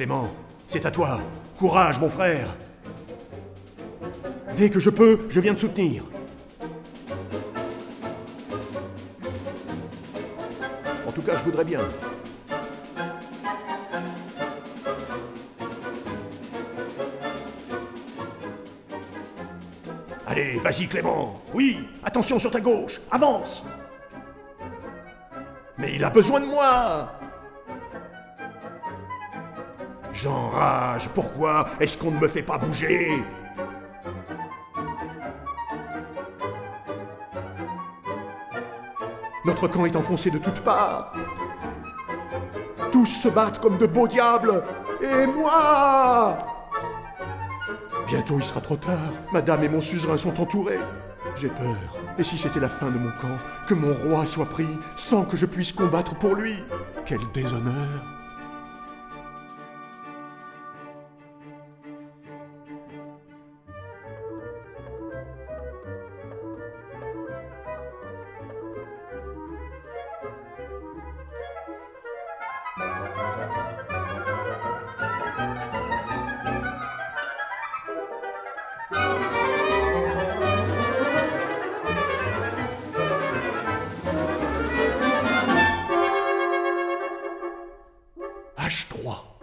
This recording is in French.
Clément, c'est à toi. Courage, mon frère. Dès que je peux, je viens te soutenir. En tout cas, je voudrais bien. Allez, vas-y Clément. Oui, attention sur ta gauche. Avance. Mais il a besoin de moi. J'enrage. Pourquoi est-ce qu'on ne me fait pas bouger? Notre camp est enfoncé de toutes parts. Tous se battent comme de beaux diables. Et moi? Bientôt il sera trop tard. Madame et mon suzerain sont entourés. J'ai peur. Et si c'était la fin de mon camp, que mon roi soit pris sans que je puisse combattre pour lui? Quel déshonneur H3.